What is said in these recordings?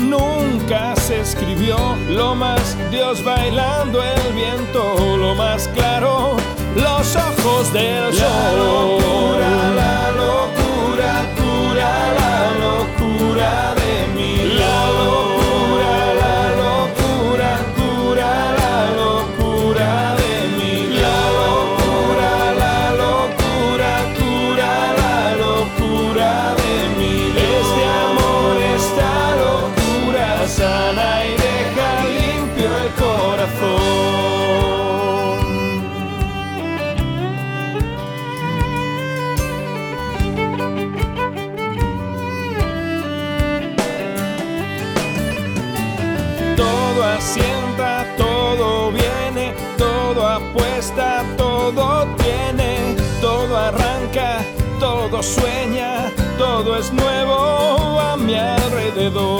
nunca se escribió, lo más Dios bailando el viento, lo más claro, los ojos del sol. La locura, la locura, cura la locura alrededor.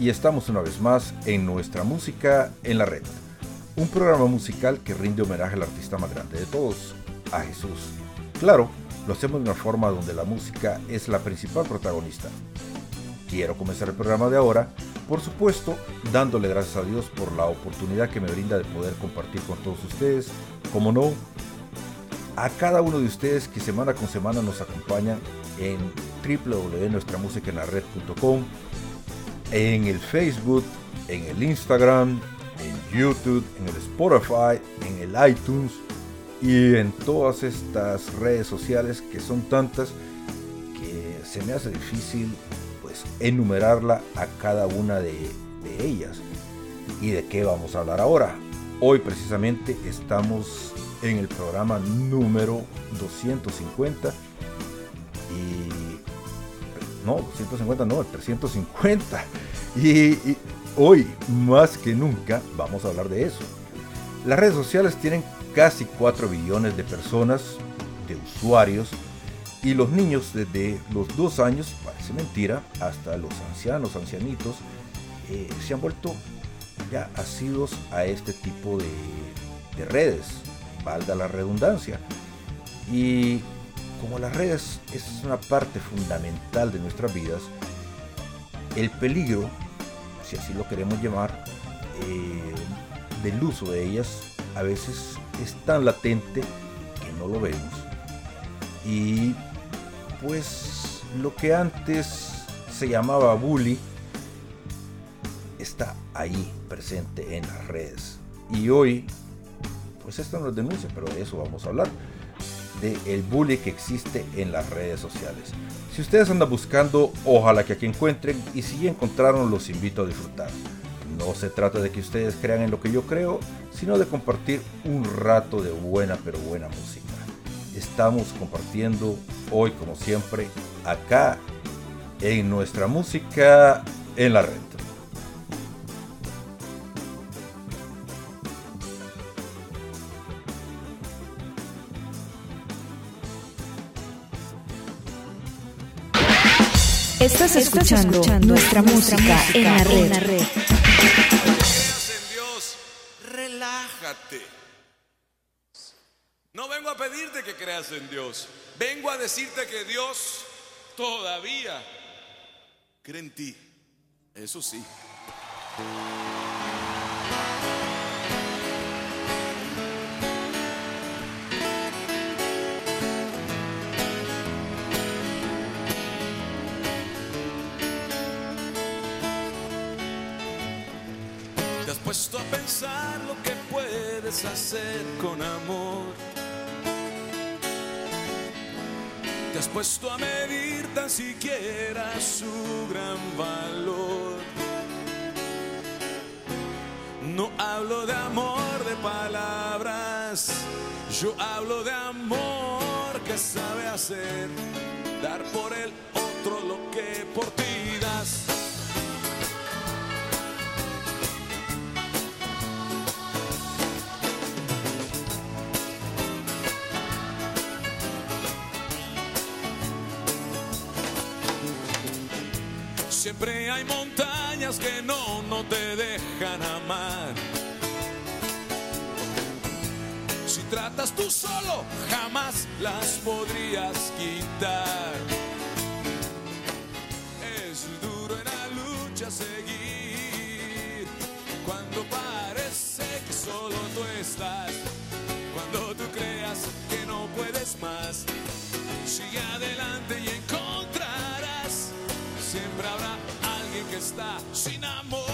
Y estamos una vez más en nuestra música en la red. Un programa musical que rinde homenaje al artista más grande de todos, a Jesús. Claro, lo hacemos de una forma donde la música es la principal protagonista. Quiero comenzar el programa de ahora, por supuesto, dándole gracias a Dios por la oportunidad que me brinda de poder compartir con todos ustedes, como no, a cada uno de ustedes que semana con semana nos acompañan en www.nuestramusicaenlared.com, en el Facebook, en el Instagram, en YouTube, en el Spotify, en el iTunes y en todas estas redes sociales que son tantas que se me hace difícil pues enumerarla a cada una de, de ellas. ¿Y de qué vamos a hablar ahora? Hoy precisamente estamos en el programa número 250 y no, 150 no, el 350 y, y hoy más que nunca vamos a hablar de eso. Las redes sociales tienen casi 4 billones de personas, de usuarios, y los niños desde los 2 años, parece mentira, hasta los ancianos, ancianitos, eh, se han vuelto ya asidos a este tipo de, de redes, valga la redundancia. Y como las redes es una parte fundamental de nuestras vidas, el peligro, si así lo queremos llamar, eh, del uso de ellas a veces es tan latente que no lo vemos. Y pues lo que antes se llamaba bully está ahí presente en las redes. Y hoy, pues esto no es denuncia, pero de eso vamos a hablar. De el bullying que existe en las redes sociales. Si ustedes andan buscando, ojalá que aquí encuentren. Y si encontraron, los invito a disfrutar. No se trata de que ustedes crean en lo que yo creo, sino de compartir un rato de buena pero buena música. Estamos compartiendo hoy, como siempre, acá en nuestra música en la red. Estás escuchando, nuestra, música, en la red. en Dios, relájate. No vengo a pedirte que creas en Dios. Vengo a decirte que Dios todavía cree en ti. Eso sí. Puesto a pensar lo que puedes hacer con amor? ¿Te has puesto a medir tan siquiera su gran valor? No hablo de amor de palabras, yo hablo de amor que sabe hacer, dar por el otro lo que por ti das. Siempre hay montañas que no, no te dejan amar. Si tratas tú solo, jamás las podrías quitar. Es duro en la lucha seguir cuando parece que solo tú estás. Cuando tú creas que no puedes más, sigue adelante y encontrarás. Sin amor.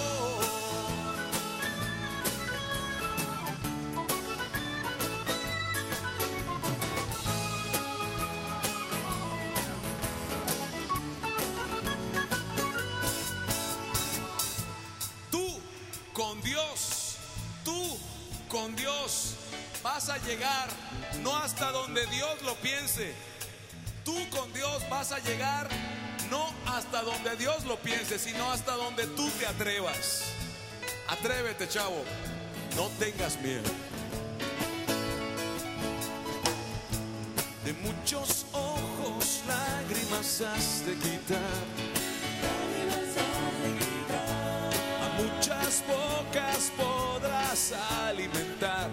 Tú con Dios, tú con Dios vas a llegar no hasta donde Dios lo piense. Tú con Dios vas a llegar hasta donde Dios lo piense, sino hasta donde tú te atrevas. Atrévete, chavo. No tengas miedo. De muchos ojos lágrimas has de quitar. A muchas bocas podrás alimentar.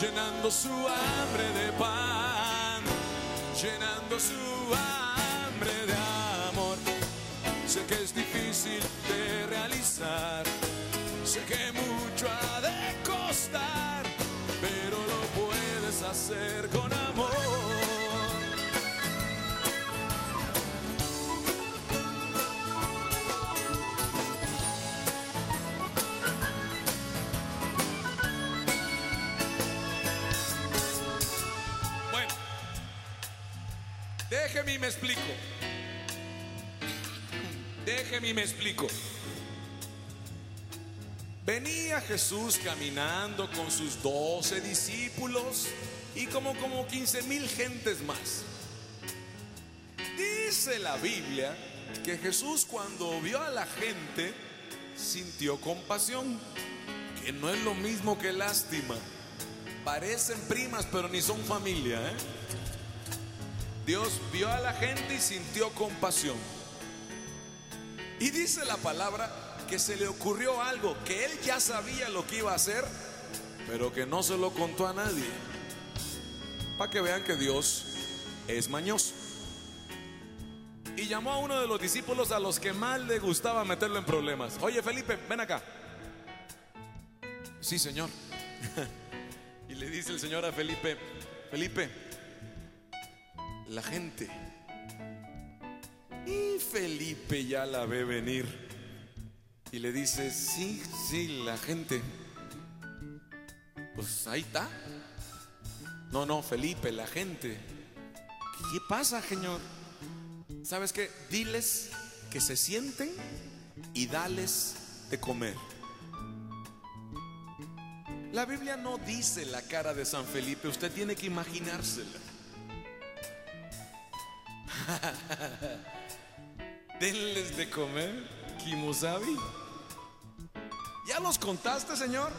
Llenando su hambre de pan, llenando su hambre de amor. Sé que es difícil de realizar, sé que mucho ha de costar, pero lo puedes hacer déjeme y me explico. Déjeme y me explico. Venía Jesús caminando con sus doce discípulos y como, como 15 mil gentes más. Dice la Biblia que Jesús cuando vio a la gente sintió compasión, que no es lo mismo que lástima. Parecen primas, pero ni son familia. ¿eh? Dios vio a la gente y sintió compasión. Y dice la palabra que se le ocurrió algo, que él ya sabía lo que iba a hacer, pero que no se lo contó a nadie. Para que vean que Dios es mañoso. Y llamó a uno de los discípulos a los que más le gustaba meterlo en problemas. Oye Felipe, ven acá. Sí, señor. y le dice el Señor a Felipe, Felipe, la gente. Y Felipe ya la ve venir. Y le dice, sí, sí, la gente. Pues ahí está. No, no, Felipe, la gente. ¿Qué pasa, Señor? ¿Sabes qué? Diles que se sienten y dales de comer. La Biblia no dice la cara de San Felipe, usted tiene que imaginársela. Denles de comer, Kimusabi. ¿Ya los contaste, señor?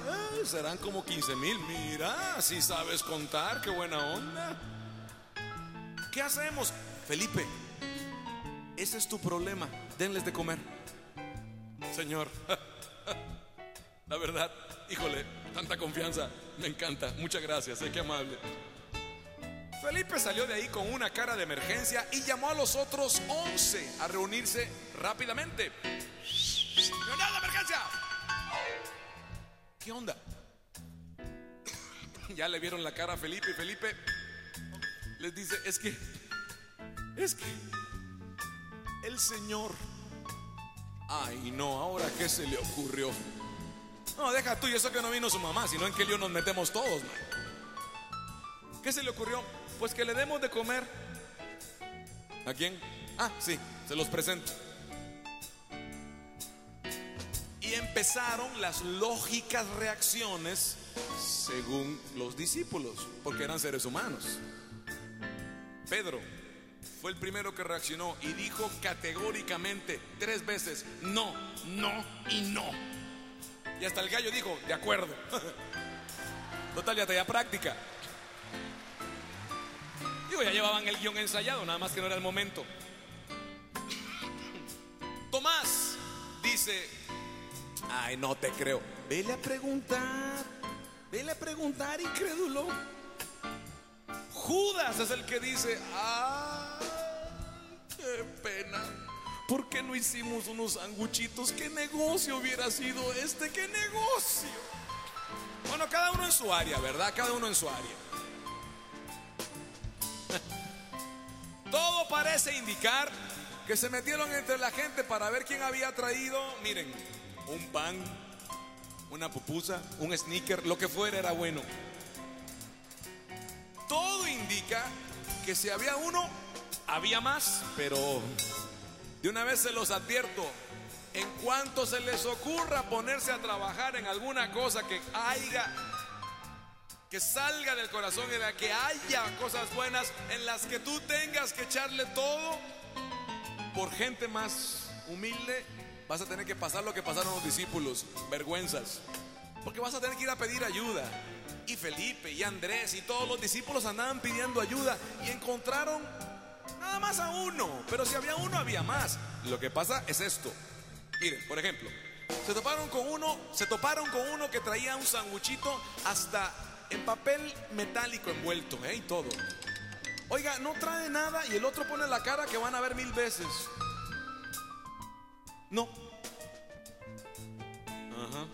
Serán como 15 mil. Mira, si sabes contar, qué buena onda. ¿Qué hacemos? Felipe, ese es tu problema. Denles de comer. Señor, la verdad, híjole, tanta confianza. Me encanta. Muchas gracias, eh, qué amable. Felipe salió de ahí con una cara de emergencia y llamó a los otros 11 a reunirse rápidamente. ¡Reunión de emergencia! ¿Qué onda? Ya le vieron la cara a Felipe y Felipe les dice, es que, es que el Señor, ay no, ahora qué se le ocurrió. No, deja tú y eso que no vino su mamá, sino en qué lío nos metemos todos. ¿Qué se le ocurrió? Pues que le demos de comer. ¿A quién? Ah, sí, se los presento. Y empezaron las lógicas reacciones según los discípulos, porque eran seres humanos. Pedro fue el primero que reaccionó y dijo categóricamente tres veces, no, no y no. Y hasta el gallo dijo, de acuerdo. Total, ya tenía práctica. Digo, ya llevaban el guion ensayado, nada más que no era el momento. Tomás dice, ay, no te creo. Vele a preguntar, vele a preguntar, incrédulo. Judas es el que dice, ay, qué pena. ¿Por qué no hicimos unos sanguchitos? ¿Qué negocio hubiera sido este? ¿Qué negocio? Bueno, cada uno en su área, ¿verdad? Cada uno en su área. Todo parece indicar que se metieron entre la gente para ver quién había traído, miren, un pan, una pupusa, un sneaker, lo que fuera era bueno. Todo indica que si había uno, había más, pero de una vez se los advierto, en cuanto se les ocurra ponerse a trabajar en alguna cosa que haya que salga del corazón y de que haya cosas buenas en las que tú tengas que echarle todo por gente más humilde, vas a tener que pasar lo que pasaron los discípulos, vergüenzas, porque vas a tener que ir a pedir ayuda. Y Felipe y Andrés y todos los discípulos andaban pidiendo ayuda y encontraron nada más a uno, pero si había uno había más. Lo que pasa es esto. Miren, por ejemplo, se toparon con uno, se toparon con uno que traía un sanguchito hasta en papel metálico envuelto, ¿eh? Y todo. Oiga, no trae nada y el otro pone la cara que van a ver mil veces. No. Ajá.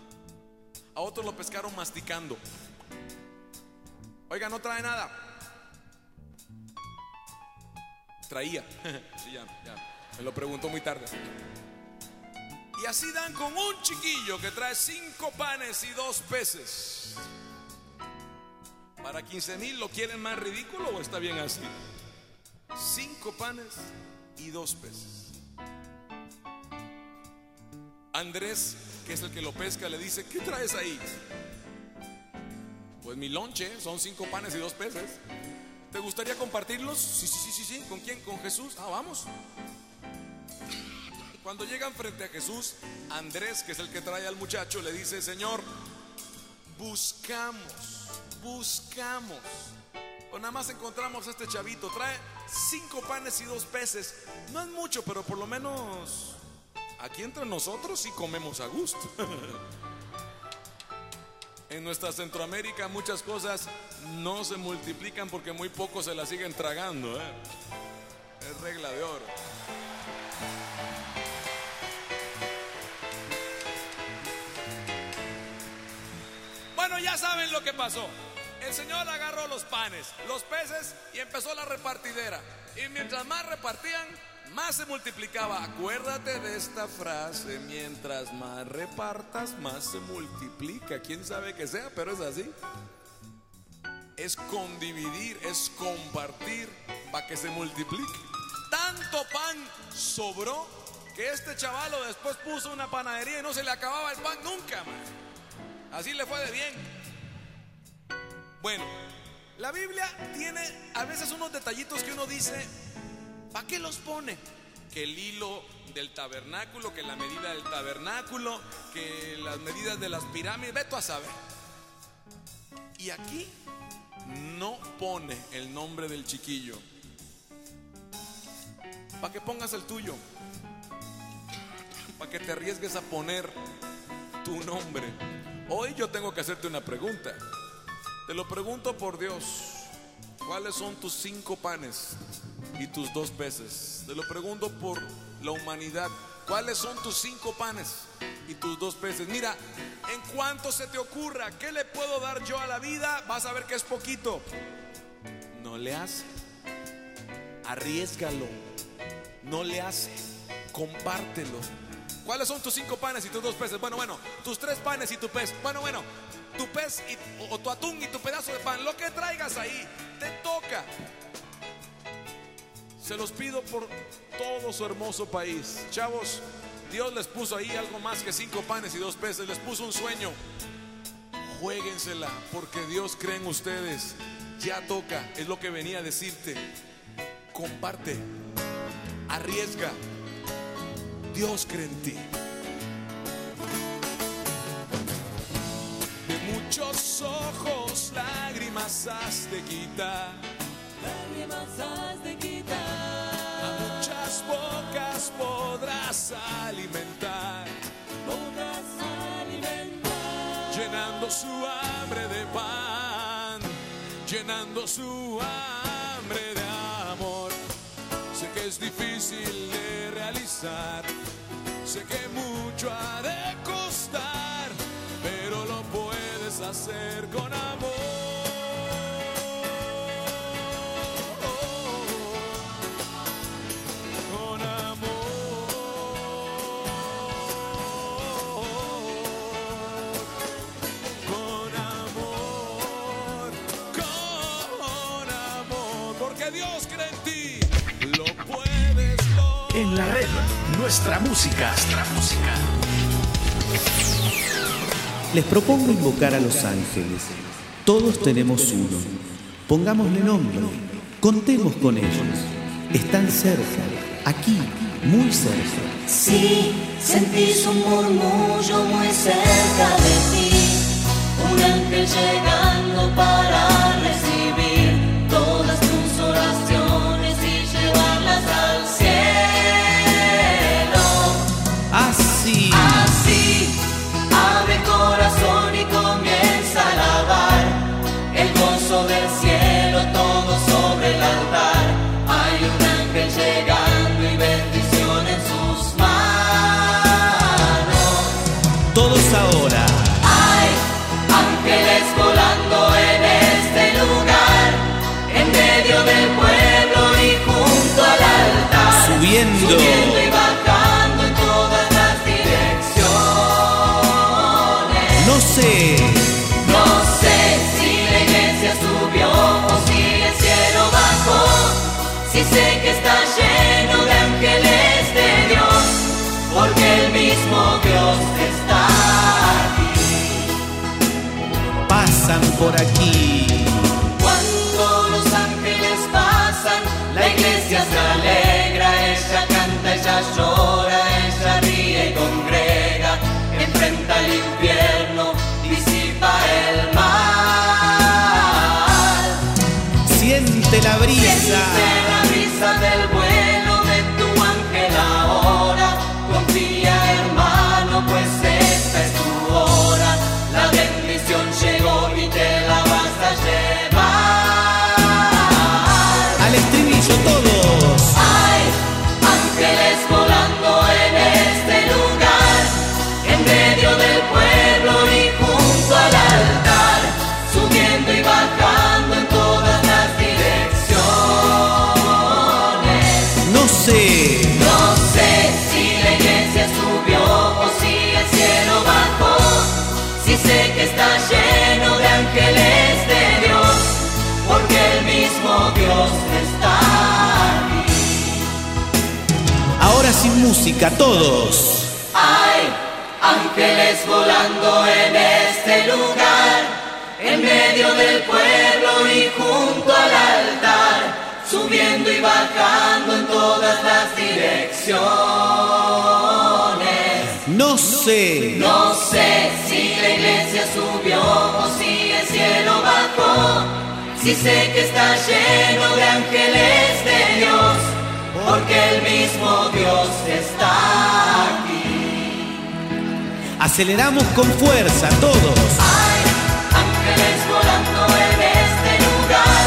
A otros lo pescaron masticando. Oiga, no trae nada. Traía. sí, ya, ya. Me lo preguntó muy tarde. Y así dan con un chiquillo que trae cinco panes y dos peces. ¿Para 15 mil lo quieren más ridículo o está bien así? Cinco panes y dos peces. Andrés, que es el que lo pesca, le dice, ¿qué traes ahí? Pues mi lonche, son cinco panes y dos peces. ¿Te gustaría compartirlos? Sí, sí, sí, sí, sí. ¿Con quién? ¿Con Jesús? Ah, vamos. Cuando llegan frente a Jesús, Andrés, que es el que trae al muchacho, le dice, Señor, buscamos, buscamos. O nada más encontramos a este chavito, trae cinco panes y dos peces. No es mucho, pero por lo menos aquí entre nosotros sí comemos a gusto. En nuestra Centroamérica muchas cosas no se multiplican porque muy pocos se las siguen tragando. ¿eh? Es regla de oro. Bueno, ya saben lo que pasó. El Señor agarró los panes, los peces y empezó la repartidera. Y mientras más repartían, más se multiplicaba. Acuérdate de esta frase, mientras más repartas, más se multiplica. ¿Quién sabe que sea? Pero es así. Es condividir, es compartir para que se multiplique. Tanto pan sobró que este chavalo después puso una panadería y no se le acababa el pan nunca, man. Así le fue de bien. Bueno, la Biblia tiene a veces unos detallitos que uno dice, ¿para qué los pone? Que el hilo del tabernáculo, que la medida del tabernáculo, que las medidas de las pirámides, ve tú a saber. Y aquí no pone el nombre del chiquillo. ¿Para qué pongas el tuyo? Para que te arriesgues a poner tu nombre. Hoy yo tengo que hacerte una pregunta. Te lo pregunto por Dios. ¿Cuáles son tus cinco panes y tus dos peces? Te lo pregunto por la humanidad. ¿Cuáles son tus cinco panes y tus dos peces? Mira, en cuanto se te ocurra, ¿qué le puedo dar yo a la vida? Vas a ver que es poquito. No le hace. Arriesgalo. No le hace. Compártelo. ¿Cuáles son tus cinco panes y tus dos peces? Bueno, bueno, tus tres panes y tu pez. Bueno, bueno, tu pez y, o, tu atún y tu pedazo de pan. Lo que traigas ahí, te toca. Se los pido por todo su hermoso país. Chavos, Dios les puso ahí algo más que cinco panes y dos peces. Les puso un sueño. Juéguensela, porque Dios cree en ustedes. Ya toca, es lo que venía a decirte. Comparte, arriesga. Dios cree en ti. Ojos lágrimas has de quitar. Lágrimas has de quitar. A muchas bocas podrás alimentar, Podrás alimentar. llenando su hambre de pan, llenando su hambre de amor. Sé que es difícil de realizar, sé que mucho ha En la red, nuestra música. Nuestra música. Les propongo invocar a los ángeles. Todos tenemos uno. Pongámosle nombre. Contemos con ellos. Están cerca. Aquí, muy cerca. Si sentís un murmullo muy cerca de ti, un ángel llegando para recibir por aquí. Cuando los ángeles pasan, la iglesia se alegra, ella canta, ella llora, ella ríe y congrega, enfrenta el infierno, disipa el mal. Siente la brisa. Siente la brisa del vuelo música, todos. Hay ángeles volando en este lugar, en medio del pueblo y junto al altar, subiendo y bajando en todas las direcciones. No sé. No sé si la iglesia subió o si el cielo bajó. Si sé que está lleno de ángeles de Dios, porque el mismo Dios está aquí. Aceleramos con fuerza, todos. Hay ángeles volando en este lugar,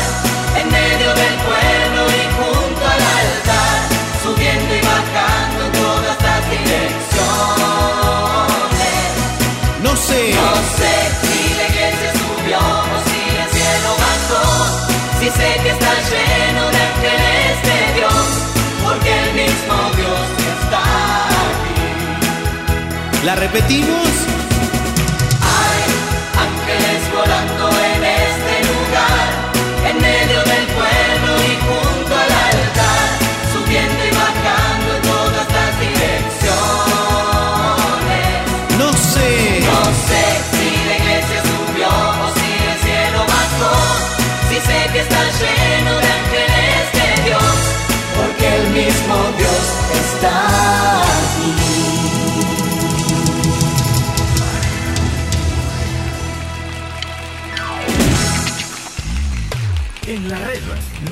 en medio del pueblo y junto al altar, subiendo y bajando en todas las direcciones. No sé. No sé si la iglesia subió o si el cielo bajó. Si sé que está lleno ¿La repetimos? Hay ángeles volando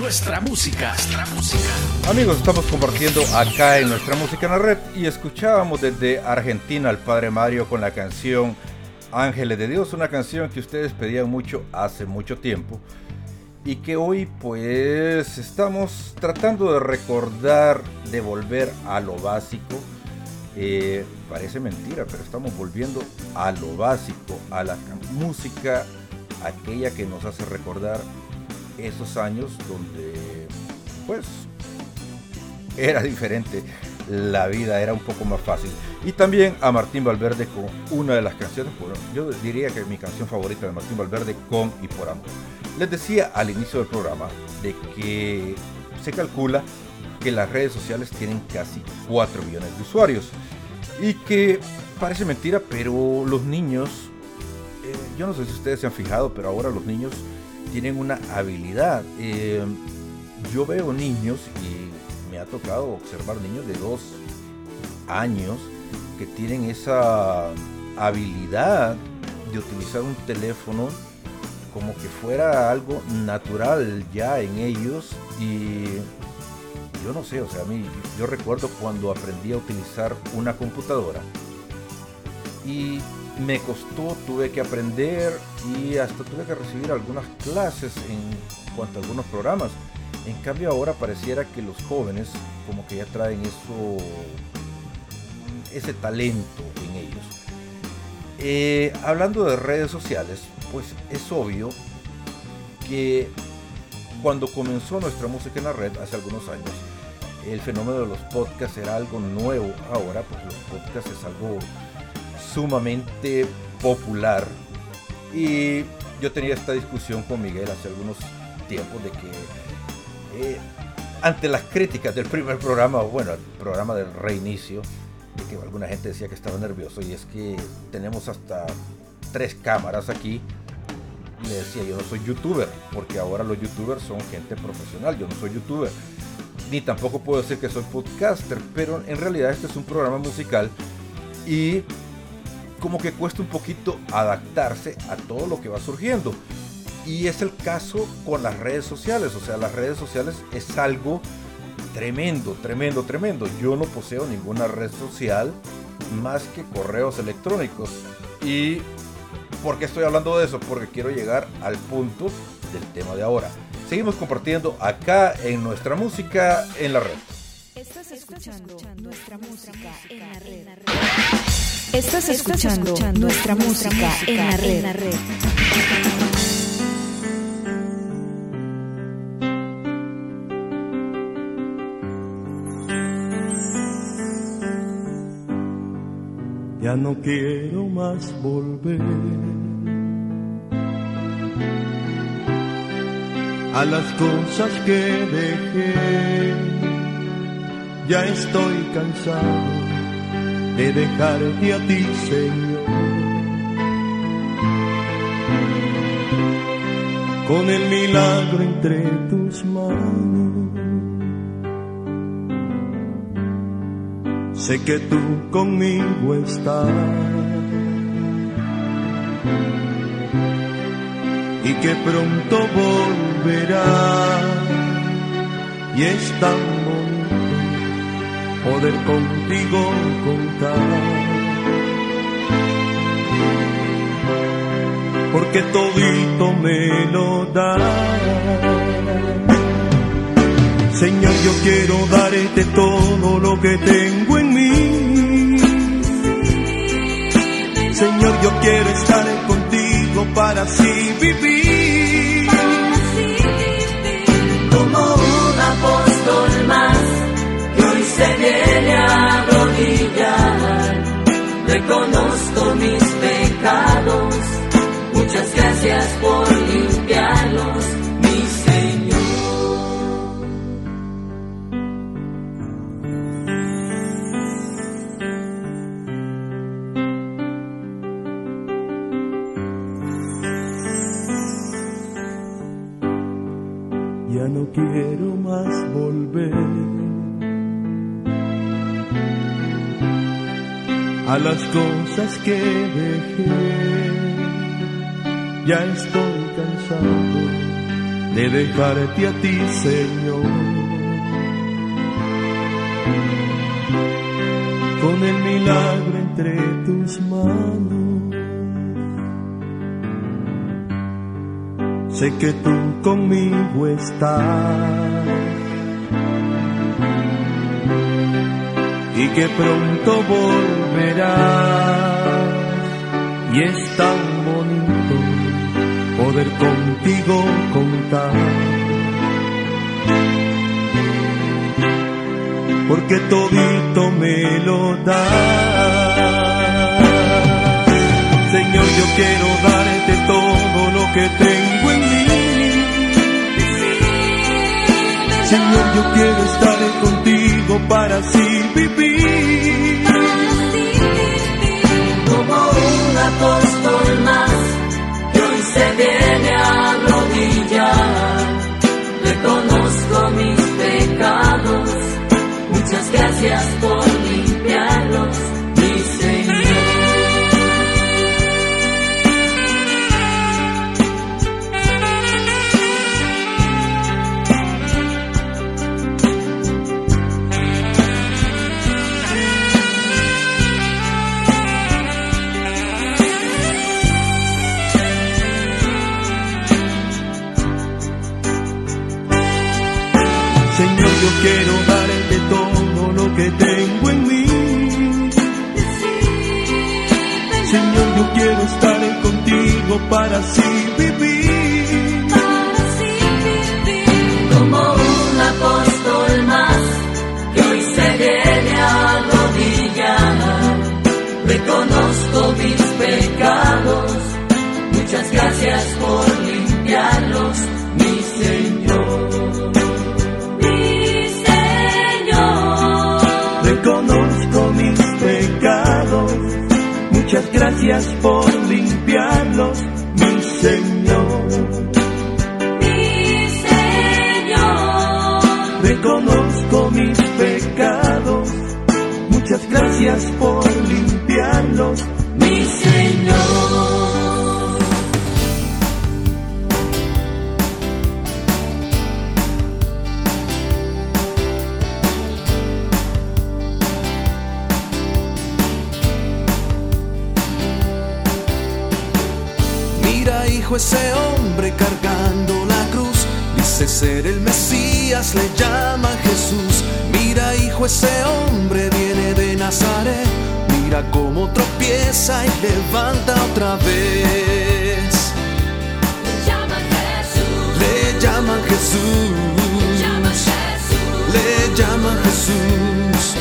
nuestra música. Nuestra música. Amigos, estamos compartiendo acá en nuestra música en la red y escuchábamos desde Argentina al Padre Mario con la canción Ángeles de Dios, una canción que ustedes pedían mucho hace mucho tiempo y que hoy pues estamos tratando de recordar, de volver a lo básico. Eh, parece mentira, pero estamos volviendo a lo básico, a la música, aquella que nos hace recordar esos años donde pues era diferente la vida era un poco más fácil. Y también a Martín Valverde con una de las canciones bueno, yo diría que mi canción favorita de Martín Valverde con y por amor. Les decía al inicio del programa de que se calcula que las redes sociales tienen casi 4 millones de usuarios y que parece mentira pero los niños eh, yo no sé si ustedes se han fijado pero ahora los niños tienen una habilidad. Eh, yo veo niños y me ha tocado observar niños de dos años que tienen esa habilidad de utilizar un teléfono como que fuera algo natural ya en ellos y yo no sé, o sea, a mí yo recuerdo cuando aprendí a utilizar una computadora y me costó, tuve que aprender y hasta tuve que recibir algunas clases en cuanto a algunos programas. En cambio ahora pareciera que los jóvenes como que ya traen eso, ese talento en ellos. Eh, hablando de redes sociales, pues es obvio que cuando comenzó nuestra música en la red hace algunos años, el fenómeno de los podcasts era algo nuevo. Ahora, pues los podcasts es algo sumamente popular. Y yo tenía esta discusión con Miguel hace algunos tiempos de que eh, ante las críticas del primer programa, bueno, el programa del reinicio, de que alguna gente decía que estaba nervioso y es que tenemos hasta tres cámaras aquí. Y le decía, yo no soy youtuber, porque ahora los youtubers son gente profesional, yo no soy youtuber. Ni tampoco puedo decir que soy podcaster, pero en realidad este es un programa musical y como que cuesta un poquito adaptarse a todo lo que va surgiendo. Y es el caso con las redes sociales, o sea, las redes sociales es algo tremendo, tremendo, tremendo. Yo no poseo ninguna red social más que correos electrónicos. ¿Y por qué estoy hablando de eso? Porque quiero llegar al punto del tema de ahora. Seguimos compartiendo acá en nuestra música en la red. Estás escuchando nuestra música en la red. Estás escuchando nuestra música en la red. Ya no quiero más volver a las cosas que dejé. ya estoy cansado de dejarte a ti, Señor. Con el milagro entre tus manos. Sé que tú conmigo estás. Y que pronto volverás. Y es tan bonito poder contigo contar. Porque todito me lo da. Señor, yo quiero darte todo lo que tengo en mí. Señor, yo quiero estar contigo para así vivir. como un apóstol más se viene a arrodillar. Reconozco mis pecados, muchas gracias por limpiarlos, cosas que dejé. Ya estoy cansado de dejarte a ti, Señor. Con el milagro entre tus manos. sé que tú conmigo estás y que pronto volverás y es tan bonito poder contigo contar. Porque todito me lo das. Señor yo quiero darte todo lo que tengo en mí. Señor, yo quiero estar contigo para así vivir. como un apóstol más hoy se viene a arrodillar. Reconozco mis pecados, muchas gracias por tengo en mí. Señor, yo quiero estar contigo para así vivir. como un apóstol más que hoy se a arrodillar. Reconozco mis pecados, muchas gracias por gracias por limpiarlos, mi Señor. mi Señor. Reconozco mis pecados, muchas gracias por limpiarlos, Hijo, ese hombre cargando la cruz. Dice ser el Mesías, le llaman Jesús. Mira, hijo, ese hombre viene de Nazaret. Mira cómo tropieza y levanta otra vez. Le llaman Jesús. Le llaman Jesús.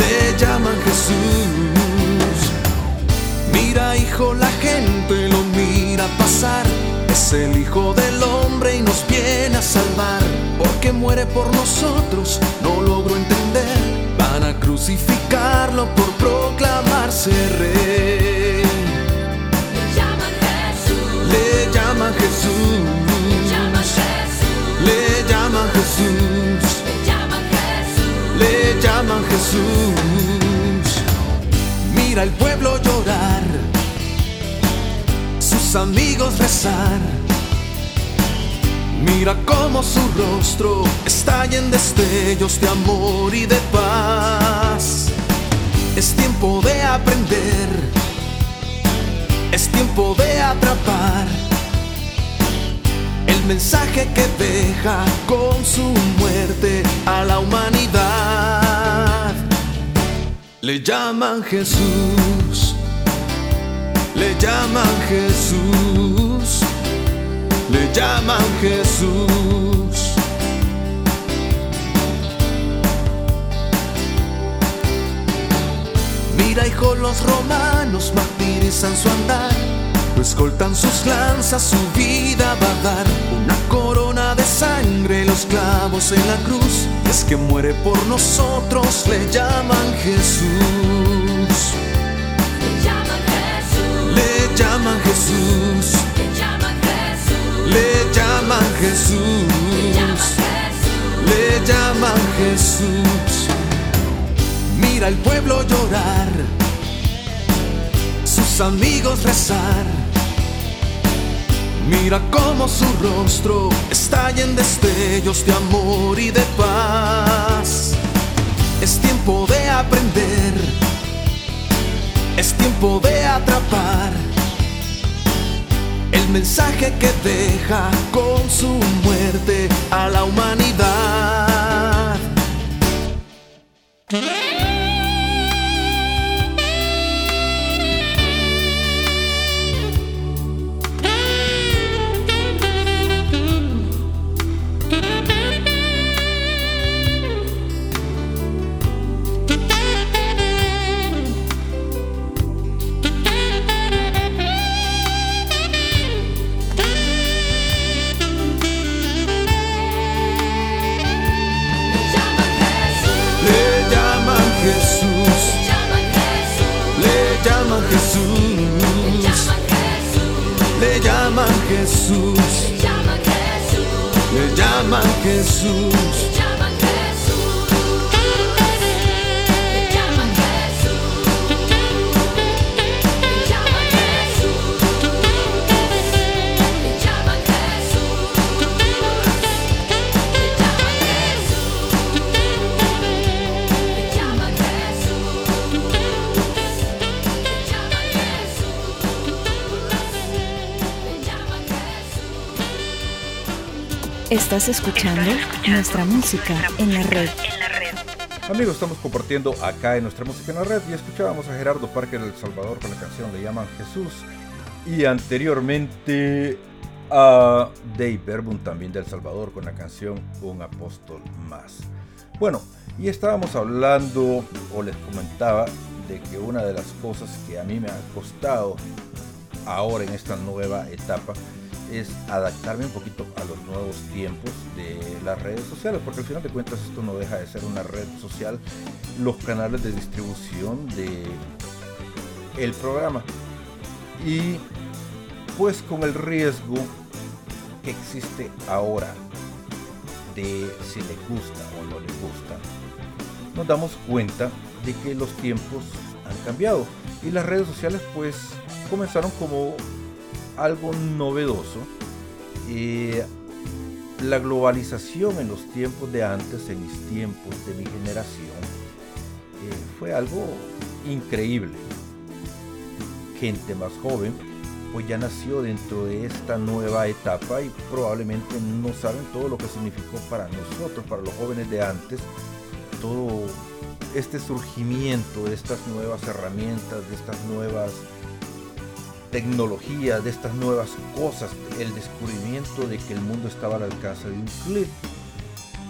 Le llaman Jesús. Mira, hijo, la gente lo mira pasar. Es el hijo del hombre y nos viene a salvar. Porque que muere por nosotros, no logro entender. Van a crucificarlo por proclamarse rey. Le llaman Jesús. Le llaman Jesús. Le llaman Jesús. Le llaman Jesús. Le llaman Jesús. Le llaman Jesús. Mira el pueblo llorar, sus amigos rezar. Mira cómo su rostro estalla en destellos de amor y de paz. Es tiempo de aprender, es tiempo de atrapar el mensaje que deja con su muerte a la humanidad. Le llaman Jesús, le llaman Jesús, le llaman Jesús. Mira, hijo, los romanos martirizan su andar. Lo escoltan sus lanzas, su vida va a dar una corona de sangre, los clavos en la cruz. Es que muere por nosotros, le llaman Jesús. Le llaman Jesús. Le llaman Jesús. Le llaman Jesús. Le llaman Jesús. llaman Jesús. Le llaman Jesús. Mira el pueblo llorar, sus amigos rezar. Mira cómo su rostro estalla en destellos de amor y de paz. Es tiempo de aprender, es tiempo de atrapar el mensaje que deja con su muerte a la humanidad. Jesús. Estás escuchando nuestra música en la red. Amigos, estamos compartiendo acá en nuestra música en la red y escuchábamos a Gerardo Parker del Salvador con la canción Le llaman Jesús y anteriormente a Dave Verbun también del Salvador con la canción Un apóstol más. Bueno, y estábamos hablando o les comentaba de que una de las cosas que a mí me ha costado ahora en esta nueva etapa es adaptarme un poquito a los nuevos tiempos de las redes sociales, porque al final de cuentas esto no deja de ser una red social, los canales de distribución de el programa. Y pues con el riesgo que existe ahora de si le gusta o no le gusta, nos damos cuenta de que los tiempos han cambiado y las redes sociales pues comenzaron como algo novedoso. Eh, la globalización en los tiempos de antes, en mis tiempos, de mi generación, eh, fue algo increíble. Gente más joven, pues ya nació dentro de esta nueva etapa y probablemente no saben todo lo que significó para nosotros, para los jóvenes de antes, todo este surgimiento de estas nuevas herramientas, de estas nuevas tecnologías, de estas nuevas cosas, el descubrimiento de que el mundo estaba al alcance de un clic.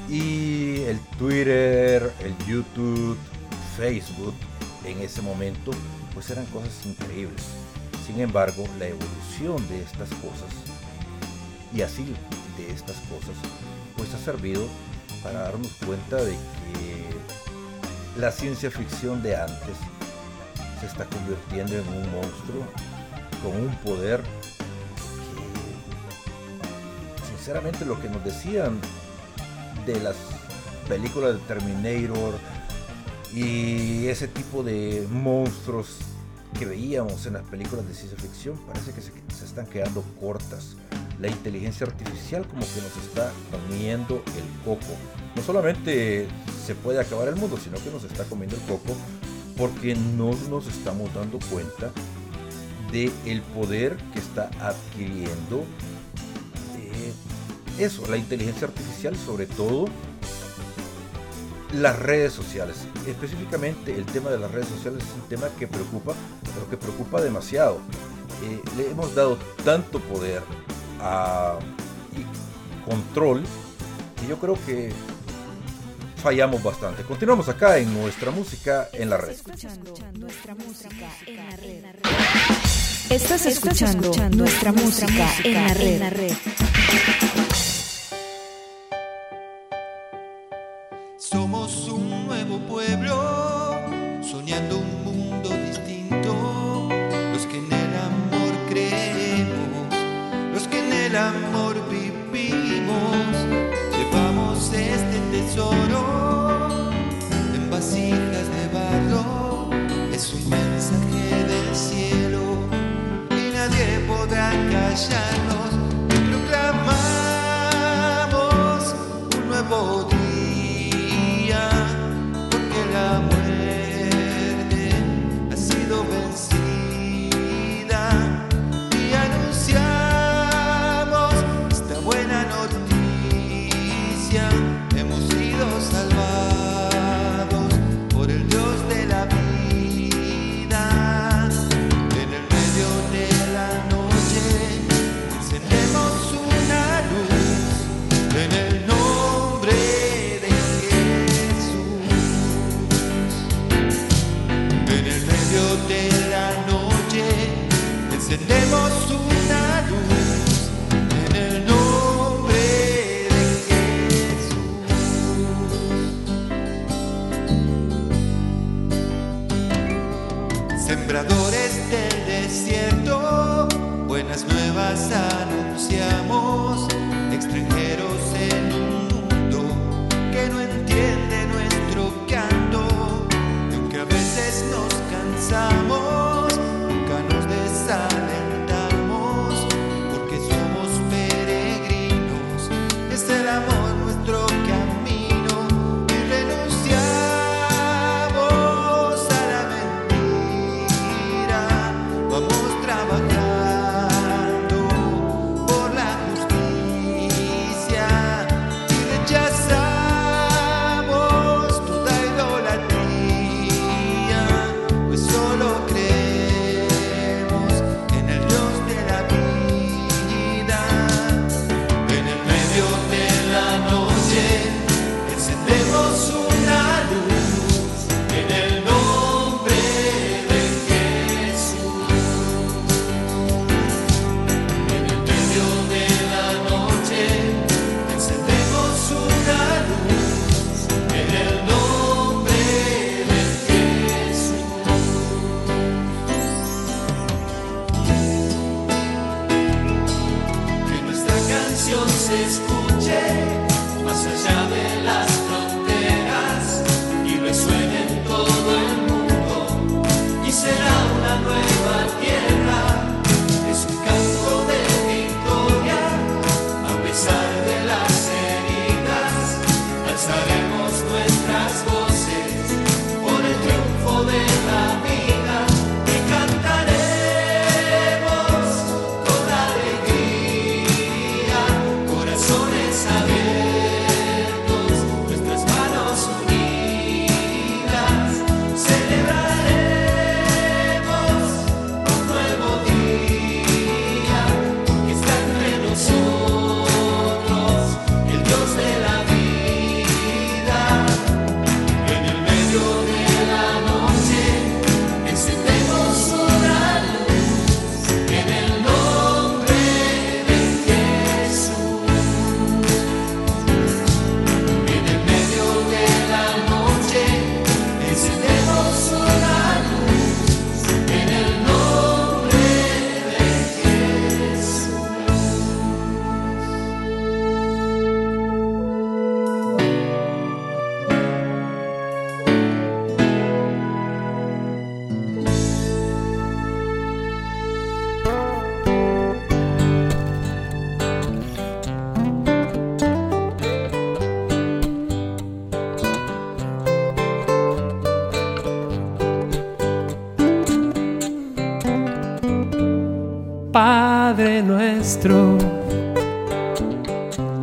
Y el Twitter, el YouTube, Facebook, en ese momento, pues eran cosas increíbles. Sin embargo, la evolución de estas cosas, y así de estas cosas, pues ha servido para darnos cuenta de que la ciencia ficción de antes se está convirtiendo en un monstruo con un poder que sinceramente lo que nos decían de las películas de Terminator y ese tipo de monstruos que veíamos en las películas de ciencia ficción parece que se, se están quedando cortas. La inteligencia artificial como que nos está comiendo el coco. No solamente se puede acabar el mundo, sino que nos está comiendo el coco porque no nos estamos dando cuenta de el poder que está adquiriendo eh, eso, la inteligencia artificial, sobre todo las redes sociales. Específicamente el tema de las redes sociales es un tema que preocupa, pero que preocupa demasiado. Eh, le hemos dado tanto poder a, y control que yo creo que fallamos bastante. Continuamos acá en nuestra música en la red. escuchando nuestra música en la red. Estás escuchando nuestra música en la red. En la red. Encendemos una luz en el nombre de Jesús. Sembradores del desierto, buenas nuevas anunciamos, extranjeros en un mundo que no entiende nuestro canto, aunque a veces nos cansamos,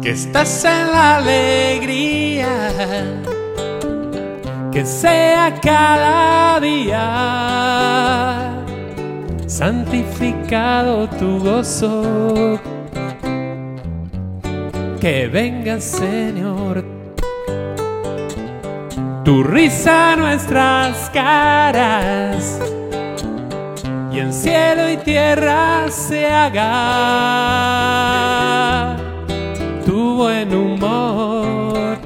que estás en la alegría, que sea cada día santificado tu gozo. Que venga Señor, tu risa nuestras caras y en cielo y tierra se haga tu buen humor.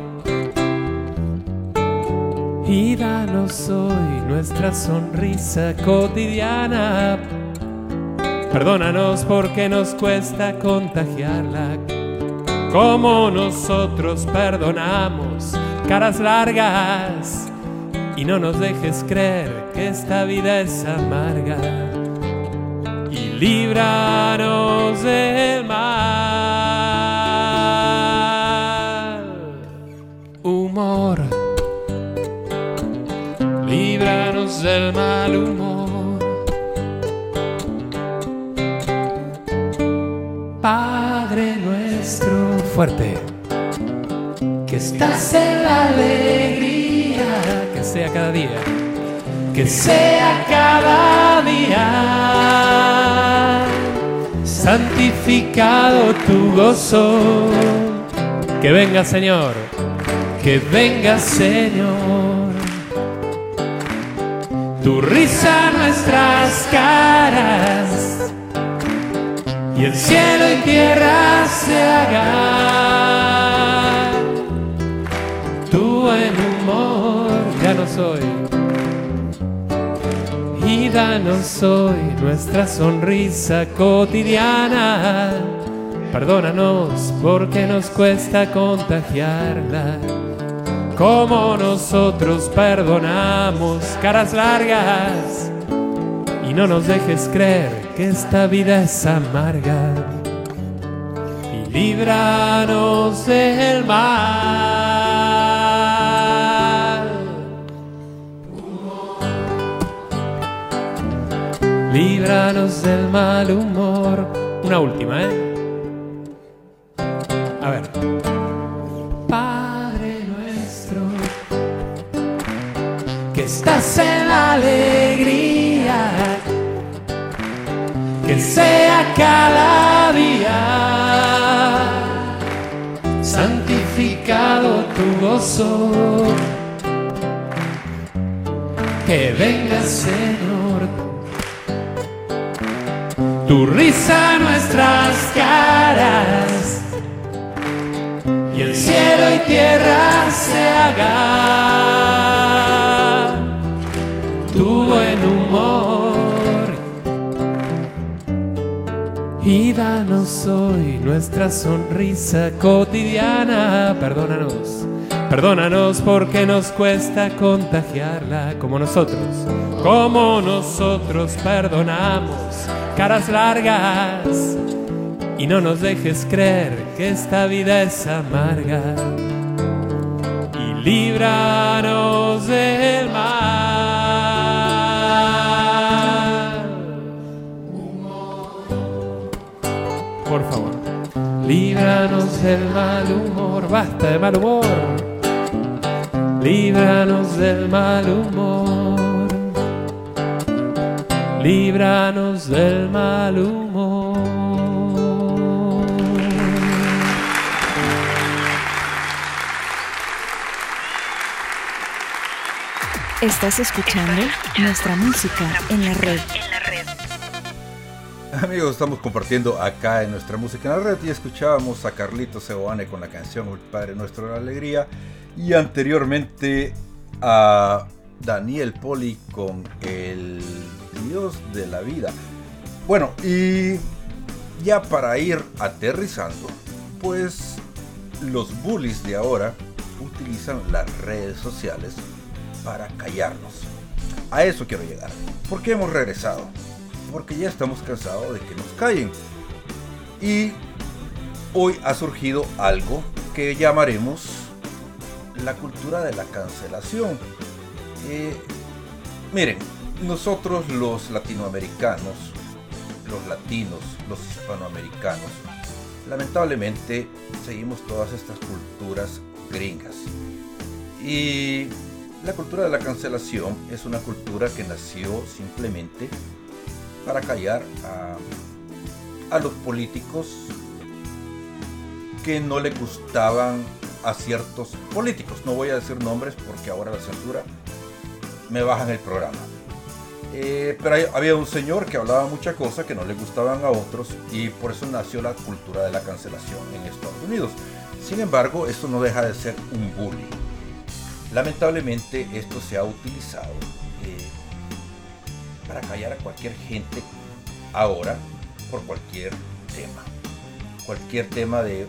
Y danos hoy nuestra sonrisa cotidiana. Perdónanos porque nos cuesta contagiarla. Como nosotros perdonamos caras largas. Y no nos dejes creer que esta vida es amarga. Líbranos del mal. Humor. Líbranos del mal humor. Padre nuestro, fuerte, que estás en la alegría, que sea cada día, que sea cada día, santificado tu gozo, que venga Señor, que venga Señor. Tu risa nuestras caras. Y el cielo y tierra se haga tu buen humor. Ya no soy y danos hoy nuestra sonrisa cotidiana. Perdónanos porque nos cuesta contagiarla. Como nosotros perdonamos caras largas. Y no nos dejes creer que esta vida es amarga. Y líbranos del mal. Líbranos del mal humor. Una última, ¿eh? A ver. Padre nuestro, que estás en la alegría, que sea cada día santificado tu gozo, que venga Señor, tu risa a nuestras caras. Y el cielo y tierra se haga tu buen humor. Y danos hoy nuestra sonrisa cotidiana. Perdónanos perdónanos porque nos cuesta contagiarla. Como nosotros como nosotros perdonamos caras largas y no nos dejes creer que esta vida es amarga. Y líbranos del mal. Por favor, líbranos del mal humor. Basta de mal humor. Líbranos del mal humor. Líbranos del mal humor. Estás escuchando nuestra música en la red. Amigos, estamos compartiendo acá en nuestra música en la red y escuchábamos a Carlitos Seoane con la canción El Padre Nuestro de la Alegría y anteriormente a Daniel Poli con El Dios de la Vida. Bueno, y ya para ir aterrizando, pues los bullies de ahora utilizan las redes sociales para callarnos. A eso quiero llegar. ¿Por qué hemos regresado? Porque ya estamos cansados de que nos callen. Y hoy ha surgido algo que llamaremos la cultura de la cancelación. Eh, miren, nosotros los latinoamericanos los latinos, los hispanoamericanos, lamentablemente seguimos todas estas culturas gringas. Y la cultura de la cancelación es una cultura que nació simplemente para callar a, a los políticos que no le gustaban a ciertos políticos. No voy a decir nombres porque ahora la censura me baja en el programa. Eh, pero había un señor que hablaba muchas cosas que no le gustaban a otros y por eso nació la cultura de la cancelación en Estados Unidos. Sin embargo, esto no deja de ser un bullying. Lamentablemente esto se ha utilizado eh, para callar a cualquier gente ahora por cualquier tema. Cualquier tema de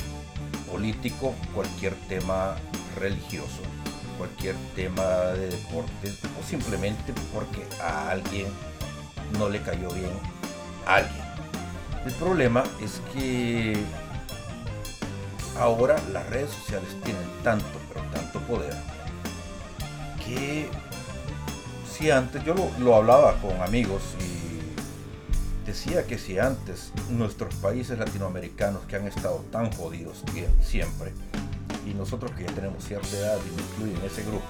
político, cualquier tema religioso, cualquier tema de deporte o simplemente porque a alguien no le cayó bien alguien. El problema es que ahora las redes sociales tienen tanto, pero tanto poder que si antes yo lo hablaba con amigos y decía que si antes nuestros países latinoamericanos que han estado tan jodidos siempre, y nosotros que ya tenemos cierta edad y me incluyo en ese grupo,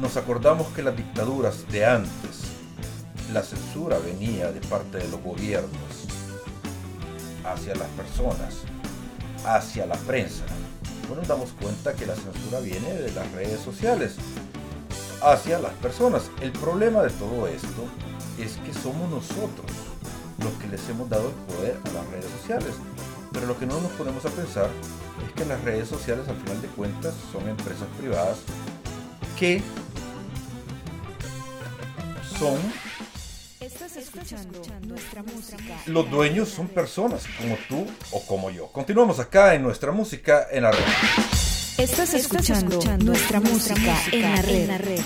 nos acordamos que las dictaduras de antes, la censura venía de parte de los gobiernos hacia las personas, hacia la prensa. Bueno, nos damos cuenta que la censura viene de las redes sociales hacia las personas. El problema de todo esto es que somos nosotros los que les hemos dado el poder a las redes sociales. Pero lo que no nos ponemos a pensar es que las redes sociales al final de cuentas son empresas privadas que son nuestra música. Los dueños son personas como tú o como yo. Continuamos acá en nuestra música en la red. Estás escuchando, nuestra, música, En la red.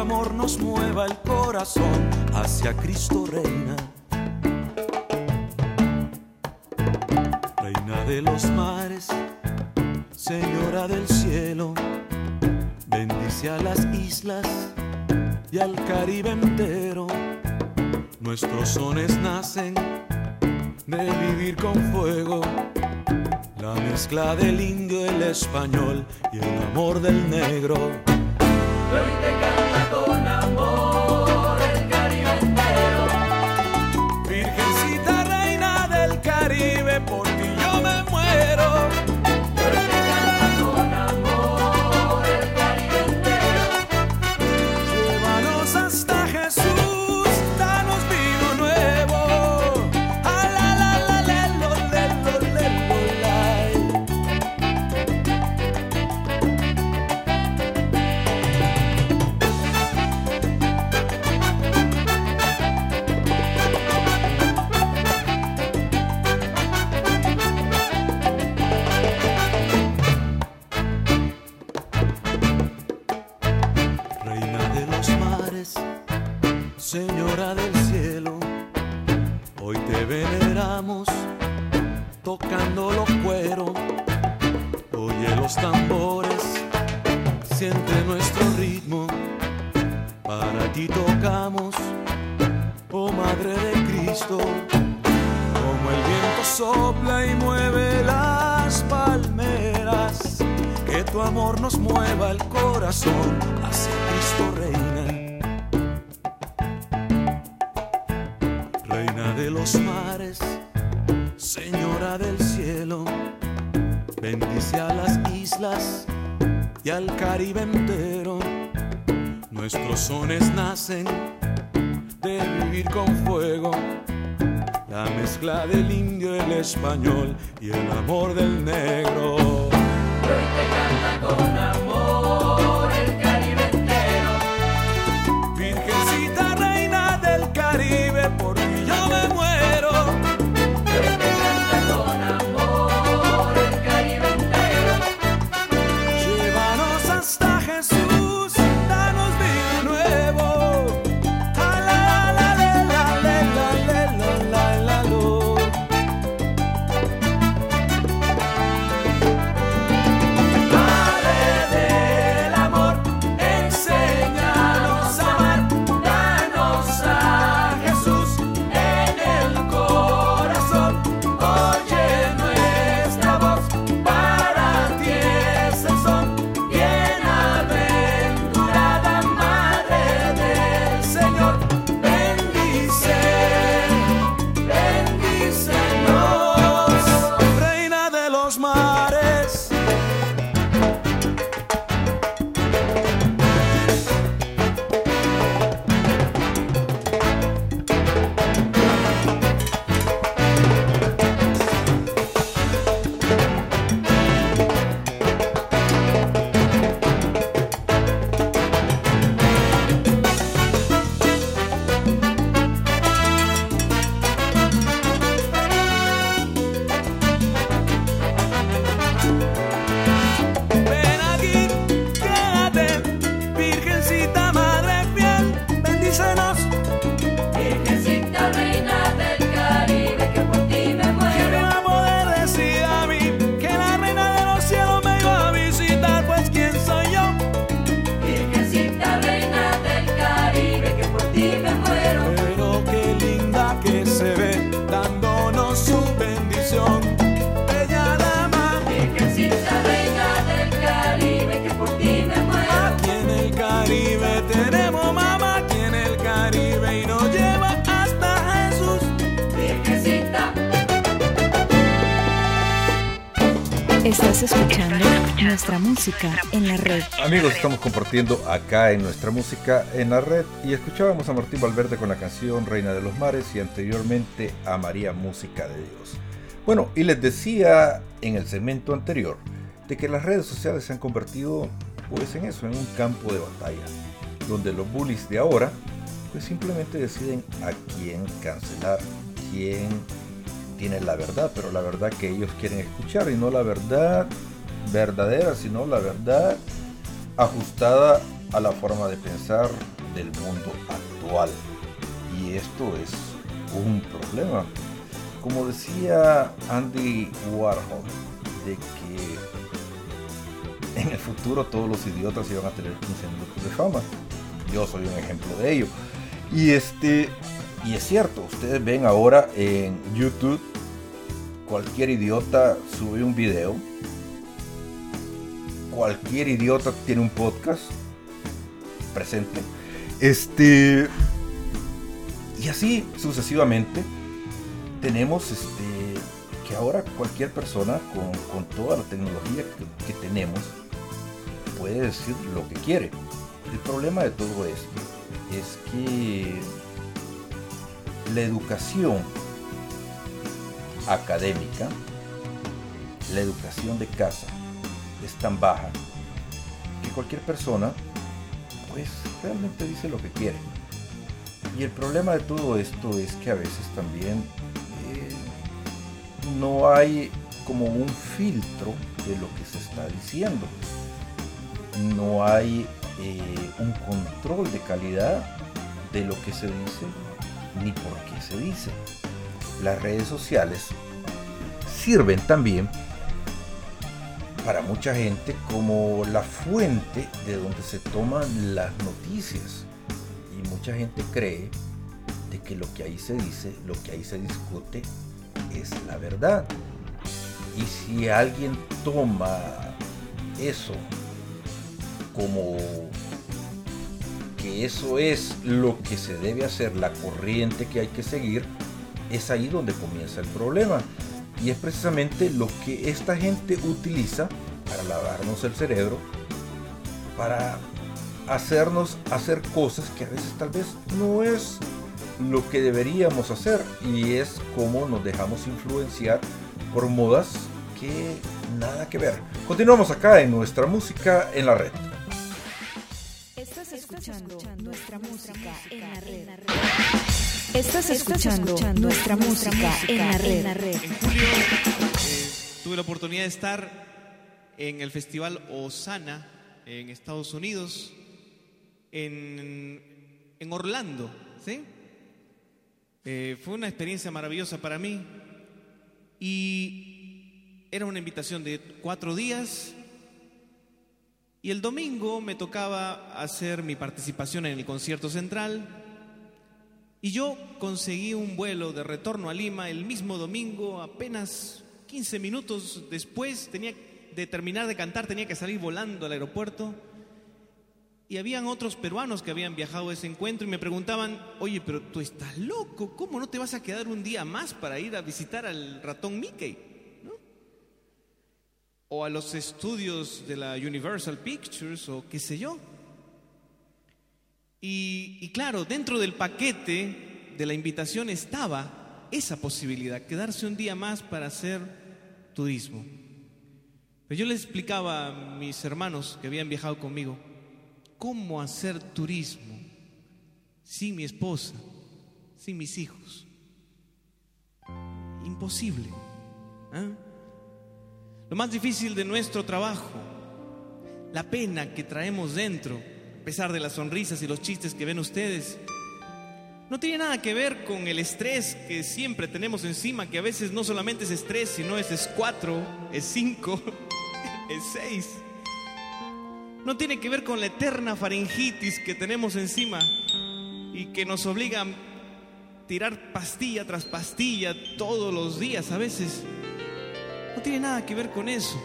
amor nos mueva el corazón hacia Cristo Rey. de vivir con fuego. La mezcla del indio, el español y el amor del negro. Escuchando nuestra música en la red. Amigos, estamos compartiendo acá en nuestra música en la red y escuchábamos a Martín Valverde con la canción Reina de los Mares y anteriormente a María Música de Dios. Bueno, y les decía en el segmento anterior de que las redes sociales se han convertido pues en eso, en un campo de batalla, donde los bullies de ahora pues simplemente deciden a quién cancelar, quién tiene la verdad, pero la verdad que ellos quieren escuchar y no la verdad verdadera, sino la verdad ajustada a la forma de pensar del mundo actual. Y esto es un problema. Como decía Andy Warhol, de que en el futuro todos los idiotas iban a tener 15 minutos de fama. Yo soy un ejemplo de ello. Y este y es cierto, ustedes ven ahora en YouTube cualquier idiota sube un video. Cualquier idiota tiene un podcast presente. Este y así sucesivamente tenemos este que ahora cualquier persona con, con toda la tecnología que, que tenemos puede decir lo que quiere. El problema de todo esto es que la educación académica, la educación de casa es tan baja que cualquier persona pues realmente dice lo que quiere. Y el problema de todo esto es que a veces también eh, no hay como un filtro de lo que se está diciendo. No hay eh, un control de calidad de lo que se dice ni por qué se dice. Las redes sociales sirven también para mucha gente como la fuente de donde se toman las noticias. Y mucha gente cree de que lo que ahí se dice, lo que ahí se discute, es la verdad. Y si alguien toma eso como que eso es lo que se debe hacer, la corriente que hay que seguir, es ahí donde comienza el problema. Y es precisamente lo que esta gente utiliza para lavarnos el cerebro, para hacernos hacer cosas que a veces tal vez no es lo que deberíamos hacer y es como nos dejamos influenciar por modas que nada que ver. Continuamos acá en nuestra música en la red. Estás escuchando nuestra música en la red. Estás escuchando nuestra música en la red. En julio eh, tuve la oportunidad de estar en el festival Osana en Estados Unidos, en, en Orlando, ¿sí? Eh, fue una experiencia maravillosa para mí y era una invitación de cuatro días y el domingo me tocaba hacer mi participación en el concierto central y yo conseguí un vuelo de retorno a Lima el mismo domingo, apenas 15 minutos después tenía de terminar de cantar, tenía que salir volando al aeropuerto. Y habían otros peruanos que habían viajado a ese encuentro y me preguntaban, oye, pero tú estás loco, ¿cómo no te vas a quedar un día más para ir a visitar al ratón Mickey? ¿No? O a los estudios de la Universal Pictures o qué sé yo. Y, claro, dentro del paquete de la invitación estaba esa posibilidad, quedarse un día más para hacer turismo. Pero yo les explicaba a mis hermanos que habían viajado conmigo cómo hacer turismo sin mi esposa, sin mis hijos. Imposible. ¿ah? Lo más difícil de nuestro trabajo, la pena que traemos dentro, a pesar de las sonrisas y los chistes que ven ustedes, no tiene nada que ver con el estrés que siempre tenemos encima, que a veces no solamente es estrés, sino es, es cuatro, es cinco, es seis. No tiene que ver con la eterna faringitis que tenemos encima y que nos obliga a tirar pastilla tras pastilla todos los días a veces. No tiene nada que ver con eso.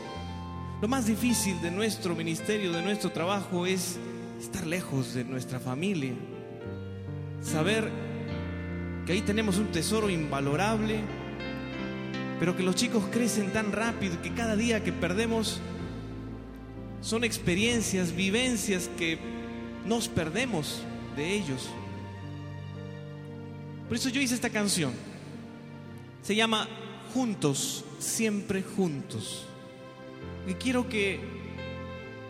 Lo más difícil de nuestro ministerio, de nuestro trabajo, es estar lejos de nuestra familia, saber que ahí tenemos un tesoro invalorable, pero que los chicos crecen tan rápido que cada día que perdemos son experiencias, vivencias que nos perdemos de ellos. Por eso yo hice esta canción. Se llama Juntos, siempre juntos. Y quiero que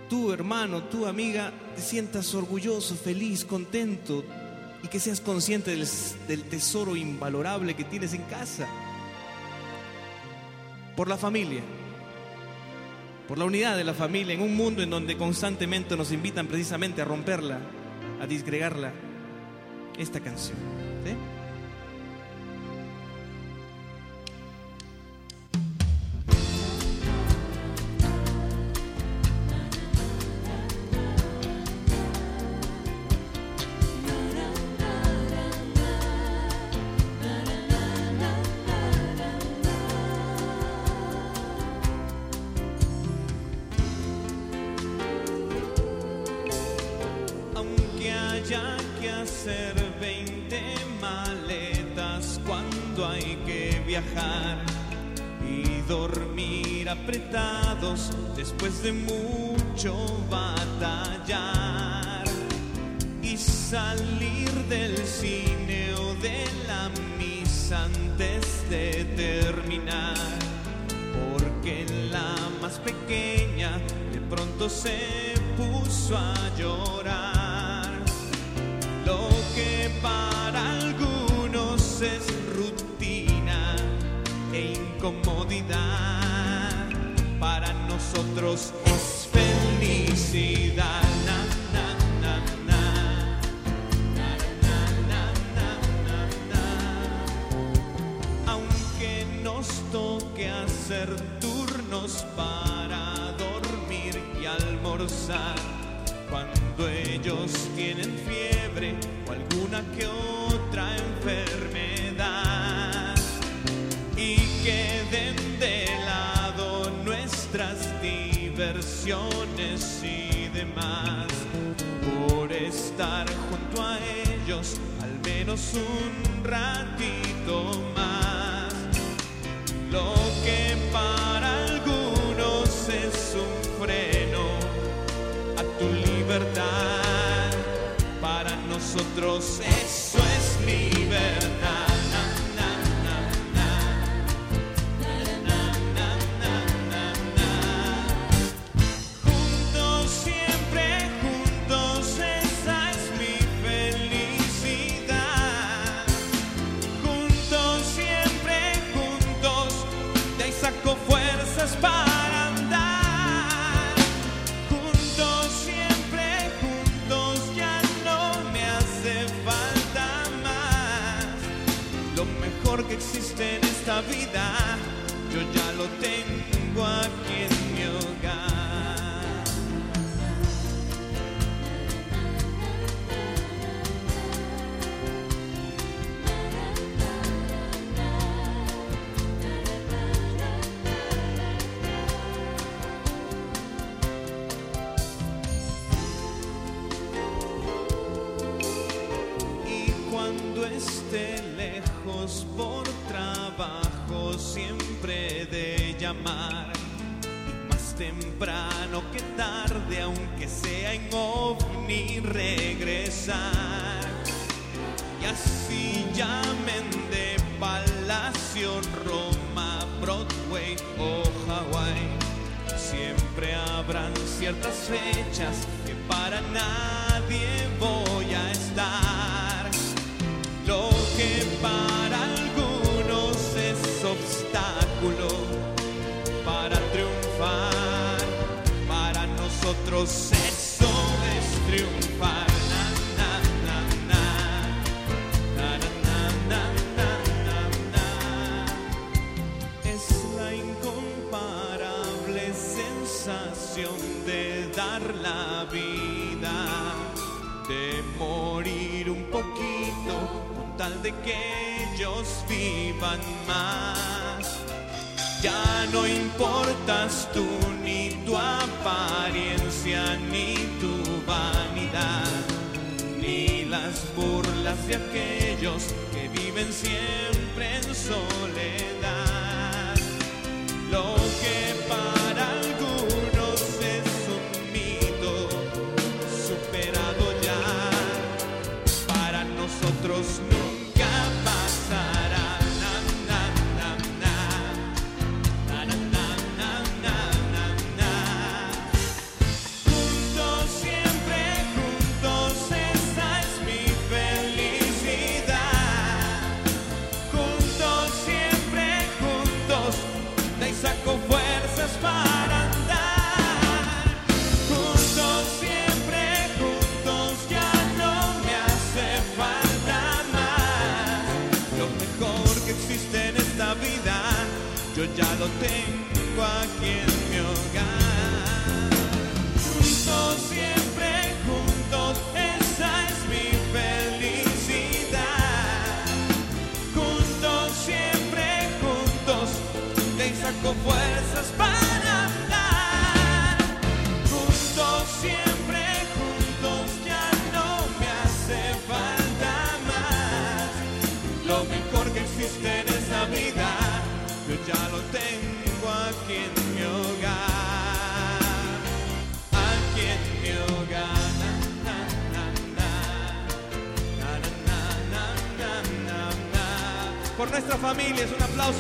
tú hermano, tú amiga, te sientas orgulloso, feliz, contento y que seas consciente del, del, tesoro invalorable que tienes en casa. Por la familia, por la unidad de la familia, en un mundo en donde constantemente nos invitan precisamente a romperla, a disgregarla, esta canción.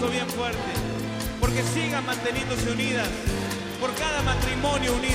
bien fuerte. Porque sigan manteniéndose unidas. Por cada matrimonio unido.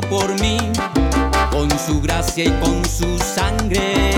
por mí, con su gracia y con su sangre.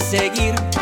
Seguir.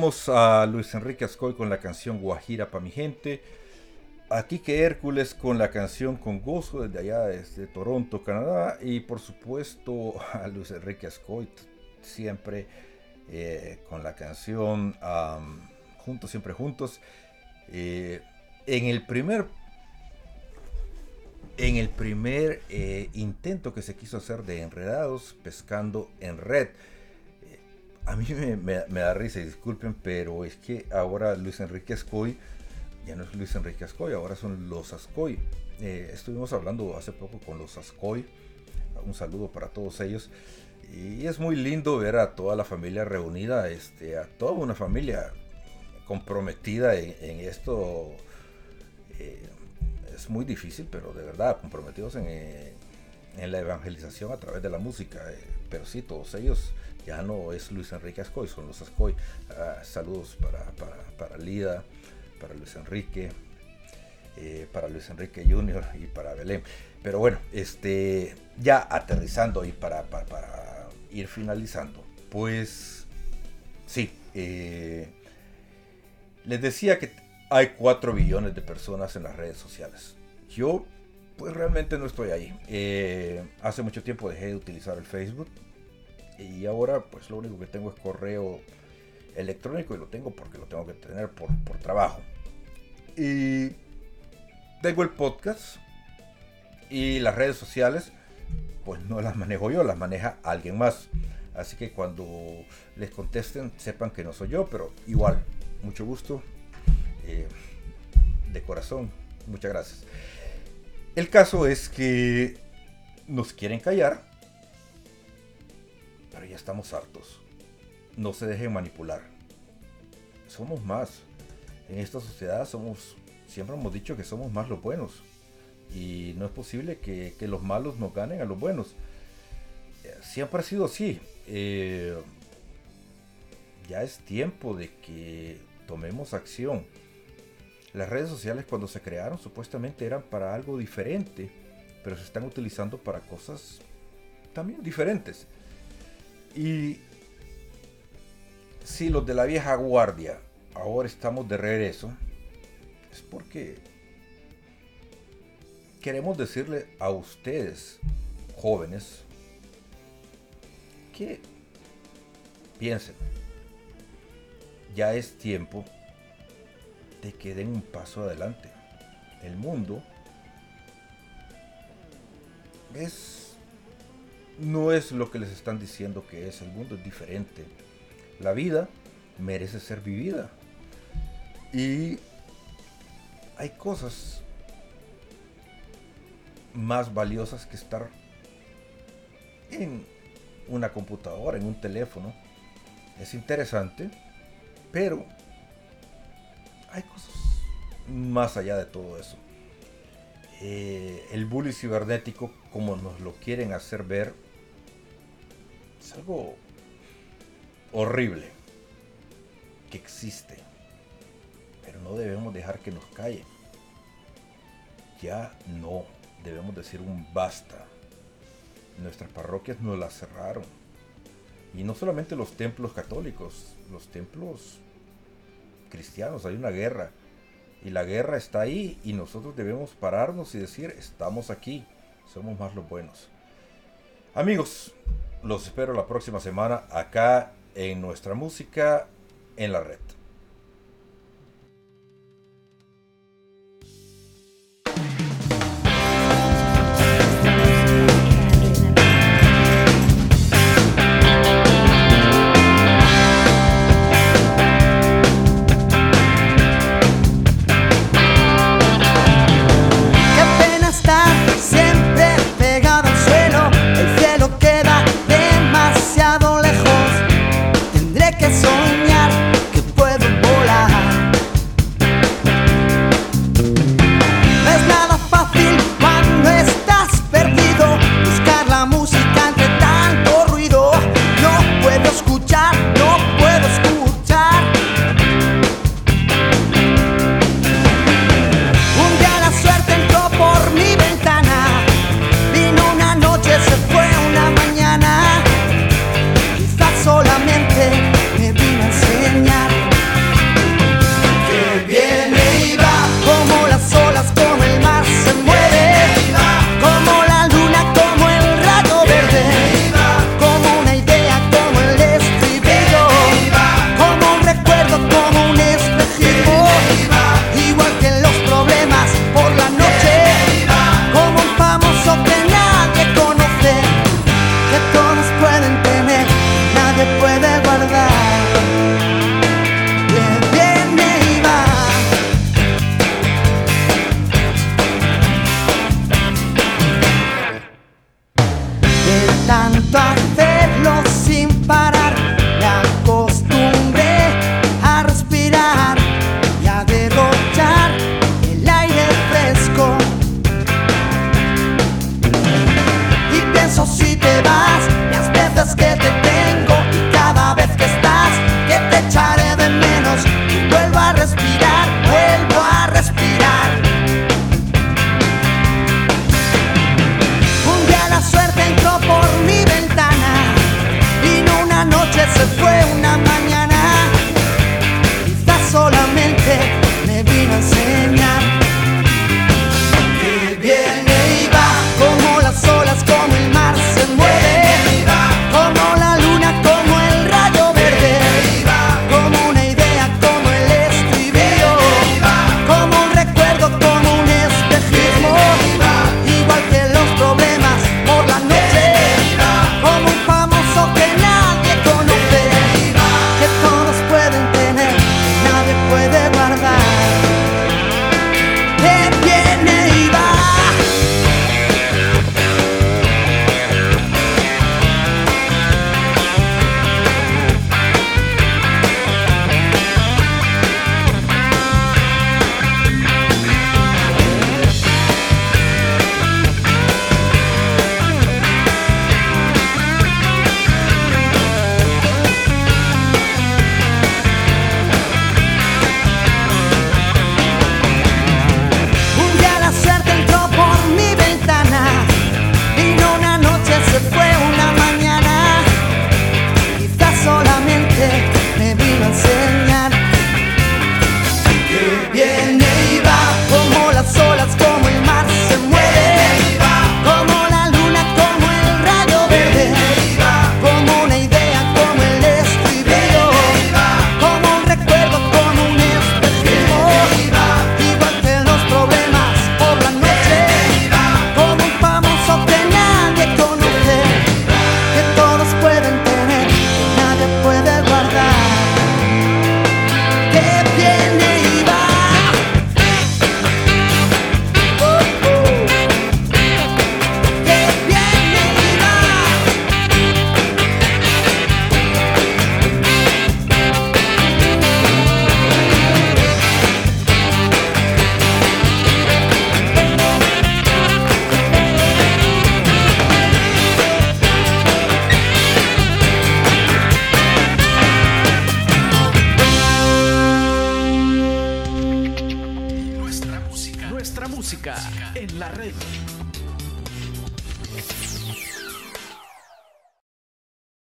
Escuchábamos a Luis Enrique Ascoy con la canción Guajira pa' mi gente. A Kike Hércules con la canción Con Gozo desde allá, desde Toronto, Canadá. Y por supuesto a Luis Enrique Ascoy siempre eh, con la canción Juntos, siempre juntos. Eh, en el primer en el primer eh, intento que se quiso hacer de Enredados pescando en red. A mí me, da risa disculpen, pero es que ahora Luis Enrique Ascoy ya no es Luis Enrique Ascoy, ahora son los Ascoy. Eh, estuvimos hablando hace poco con los Ascoy. Un saludo para todos ellos. Y es muy lindo ver a toda la familia reunida, este, a toda una familia comprometida en, esto. eh, es muy difícil, pero de verdad, comprometidos en, en la evangelización a través de la música. eh, pero sí, todos ellos ya no es Luis Enrique Ascoy, son los Ascoy. Ah, saludos para, para, para Lida, para Luis Enrique, eh, para Luis Enrique Jr. y para Belén. Pero bueno, este, ya aterrizando y para, para, para ir finalizando, pues sí, eh, les decía que hay 4 billones de personas en las redes sociales. Yo, pues realmente no estoy ahí. Eh, hace mucho tiempo dejé de utilizar el Facebook y ahora pues lo único que tengo es correo electrónico y lo tengo porque lo tengo que tener por, por trabajo. Y tengo el podcast y las redes sociales, pues no las manejo yo, las maneja alguien más. Así que cuando les contesten, sepan que no soy yo, pero igual, mucho gusto. eh, de corazón, muchas gracias. El caso es que nos quieren callar, pero ya estamos hartos. No se dejen manipular. Somos más. En esta sociedad somos, siempre hemos dicho que somos más los buenos. Y no es posible que, los malos nos ganen a los buenos. Siempre ha sido así. Eh, ya es tiempo de que tomemos acción. Las redes sociales cuando se crearon supuestamente eran para algo diferente, pero se están utilizando para cosas también diferentes. Y si los de la vieja guardia ahora estamos de regreso, es porque queremos decirle a ustedes, jóvenes, que piensen, ya es tiempo de que den un paso adelante. El mundo es no es lo que les están diciendo que es, el mundo es diferente. La vida merece ser vivida. Y hay cosas más valiosas que estar en una computadora, en un teléfono. Es interesante, pero hay cosas más allá de todo eso. Eh, el bullying cibernético, como nos lo quieren hacer ver, es algo horrible que existe. Pero no debemos dejar que nos callen. Ya no debemos decir un basta. Nuestras parroquias nos las cerraron. Y no solamente los templos católicos, los templos cristianos, hay una guerra. Y la guerra está ahí y nosotros debemos pararnos y decir, estamos aquí, somos más los buenos. Amigos, los espero la próxima semana acá en nuestra música en la red.